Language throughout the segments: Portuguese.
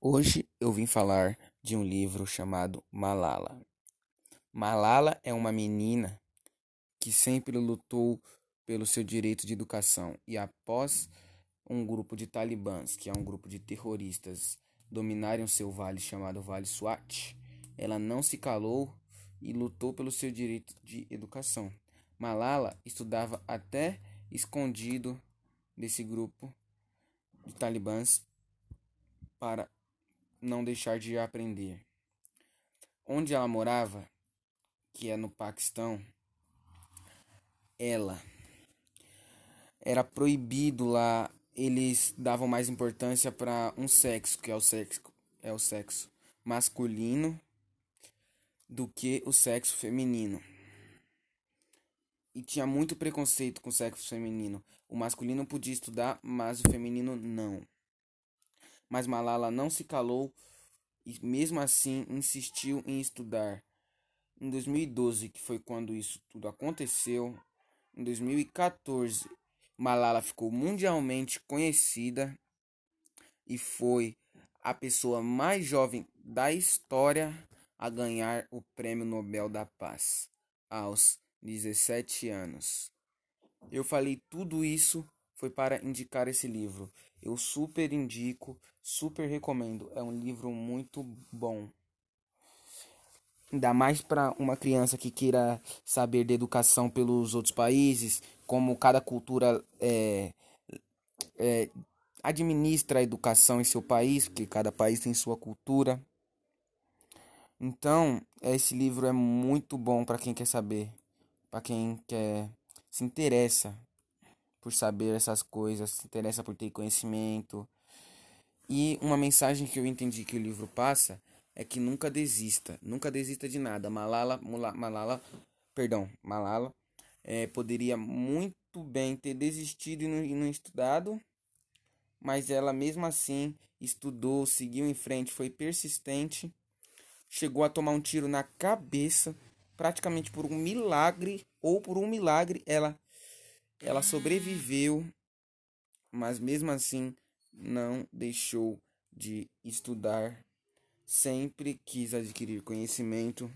Hoje eu vim falar de um livro chamado Malala. Malala é uma menina que sempre lutou pelo seu direito de educação e após um grupo de talibãs, que é um grupo de terroristas, dominarem o seu vale chamado Vale Swat, ela não se calou e lutou pelo seu direito de educação. Malala estudava até escondido desse grupo de talibãs para não deixar de aprender. Onde ela morava, que é no Paquistão, ela era proibido lá, eles davam mais importância para um sexo, que é o sexo é o sexo masculino do que o sexo feminino. E tinha muito preconceito com o sexo feminino. O masculino podia estudar, mas o feminino não. Mas Malala não se calou e, mesmo assim, insistiu em estudar. Em 2012, que foi quando isso tudo aconteceu, em 2014, Malala ficou mundialmente conhecida e foi a pessoa mais jovem da história a ganhar o Prêmio Nobel da Paz aos 17 anos. Eu falei tudo isso foi para indicar esse livro. Eu super indico, super recomendo. É um livro muito bom. Ainda mais para uma criança que queira saber de educação pelos outros países, como cada cultura é, é, administra a educação em seu país, porque cada país tem sua cultura. Então, esse livro é muito bom para quem quer saber, para quem quer se interessa por saber essas coisas, se interessa por ter conhecimento. E uma mensagem que eu entendi que o livro passa é que nunca desista, nunca desista de nada. Malala, Malala, perdão, Malala é, poderia muito bem ter desistido e não, e não estudado, mas ela mesmo assim estudou, seguiu em frente, foi persistente, chegou a tomar um tiro na cabeça, praticamente por um milagre ou por um milagre ela ela sobreviveu, mas mesmo assim não deixou de estudar, sempre quis adquirir conhecimento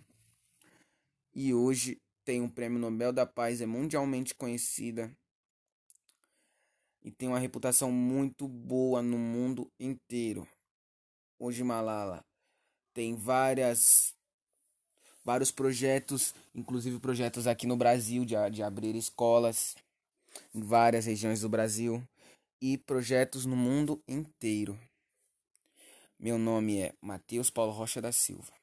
e hoje tem um prêmio Nobel da Paz, é mundialmente conhecida e tem uma reputação muito boa no mundo inteiro. Hoje Malala tem várias vários projetos, inclusive projetos aqui no Brasil de, de abrir escolas em várias regiões do Brasil e projetos no mundo inteiro. Meu nome é Matheus Paulo Rocha da Silva.